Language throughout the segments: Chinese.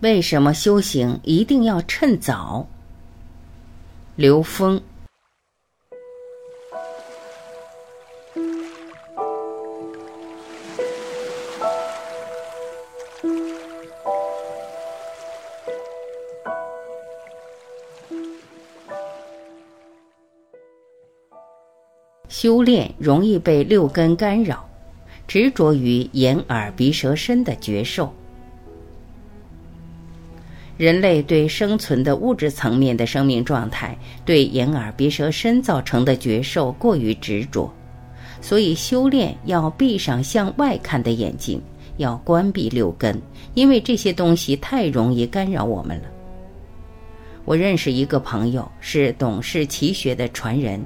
为什么修行一定要趁早？刘峰。修炼容易被六根干扰，执着于眼耳鼻舌身的觉受。人类对生存的物质层面的生命状态，对眼耳鼻舌身造成的觉受过于执着，所以修炼要闭上向外看的眼睛，要关闭六根，因为这些东西太容易干扰我们了。我认识一个朋友，是董氏奇学的传人。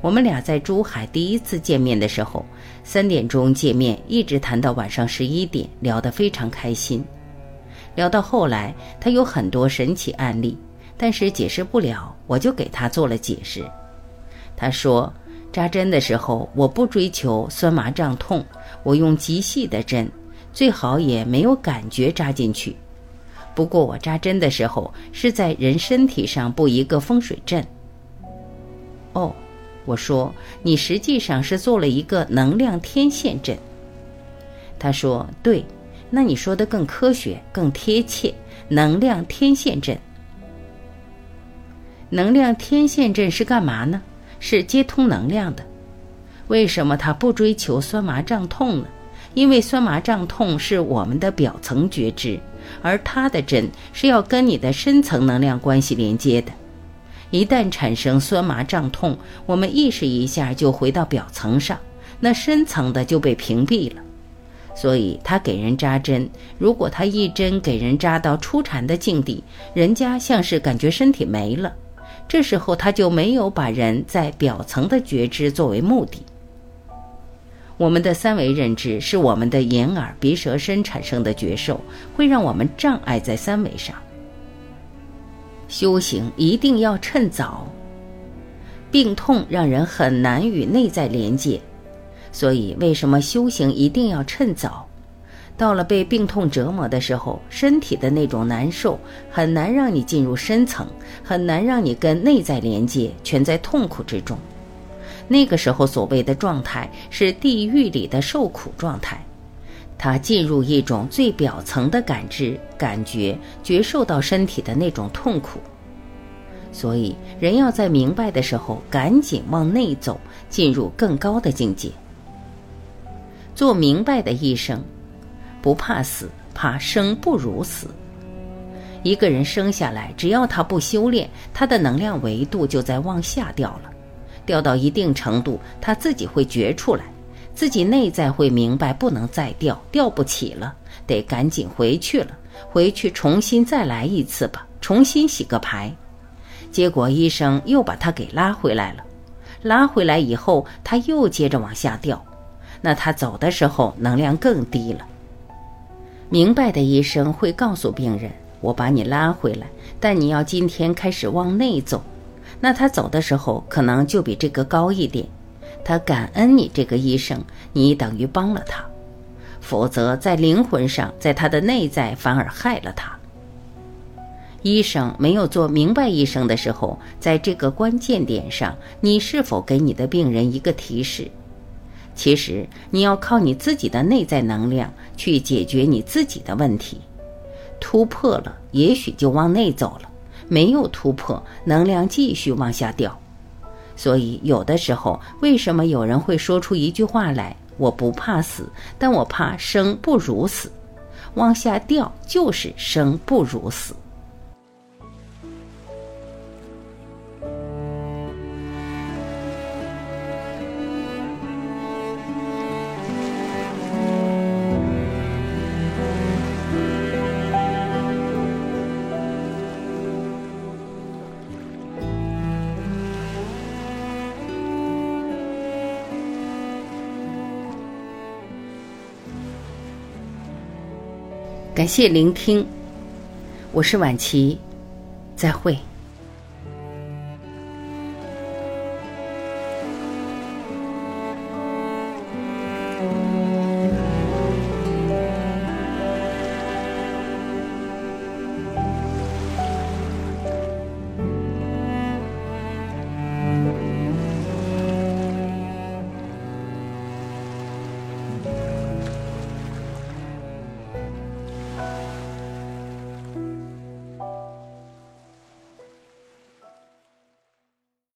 我们俩在珠海第一次见面的时候，三点钟见面，一直谈到晚上十一点，聊得非常开心。聊到后来，他有很多神奇案例，但是解释不了，我就给他做了解释。他说，扎针的时候，我不追求酸麻胀痛，我用极细的针，最好也没有感觉扎进去。不过我扎针的时候是在人身体上布一个风水阵。哦，我说你实际上是做了一个能量天线阵。他说对。那你说的更科学、更贴切。能量天线阵，能量天线阵是干嘛呢？是接通能量的。为什么它不追求酸麻胀痛呢？因为酸麻胀痛是我们的表层觉知，而它的针是要跟你的深层能量关系连接的。一旦产生酸麻胀痛，我们意识一下就回到表层上，那深层的就被屏蔽了。所以他给人扎针，如果他一针给人扎到出禅的境地，人家像是感觉身体没了，这时候他就没有把人在表层的觉知作为目的。我们的三维认知是我们的眼耳鼻舌身产生的觉受，会让我们障碍在三维上。修行一定要趁早，病痛让人很难与内在连接。所以，为什么修行一定要趁早？到了被病痛折磨的时候，身体的那种难受很难让你进入深层，很难让你跟内在连接，全在痛苦之中。那个时候，所谓的状态是地狱里的受苦状态，它进入一种最表层的感知、感觉、觉受到身体的那种痛苦。所以，人要在明白的时候，赶紧往内走，进入更高的境界。做明白的一生，不怕死，怕生不如死。一个人生下来，只要他不修炼，他的能量维度就在往下掉了，掉到一定程度，他自己会觉出来，自己内在会明白，不能再掉，掉不起了，得赶紧回去了，回去重新再来一次吧，重新洗个牌。结果医生又把他给拉回来了，拉回来以后，他又接着往下掉。那他走的时候能量更低了。明白的医生会告诉病人：“我把你拉回来，但你要今天开始往内走。”那他走的时候可能就比这个高一点。他感恩你这个医生，你等于帮了他；否则在灵魂上，在他的内在反而害了他。医生没有做明白医生的时候，在这个关键点上，你是否给你的病人一个提示？其实你要靠你自己的内在能量去解决你自己的问题，突破了，也许就往内走了；没有突破，能量继续往下掉。所以有的时候，为什么有人会说出一句话来：“我不怕死，但我怕生不如死。”往下掉就是生不如死。感谢聆听，我是晚琪，再会。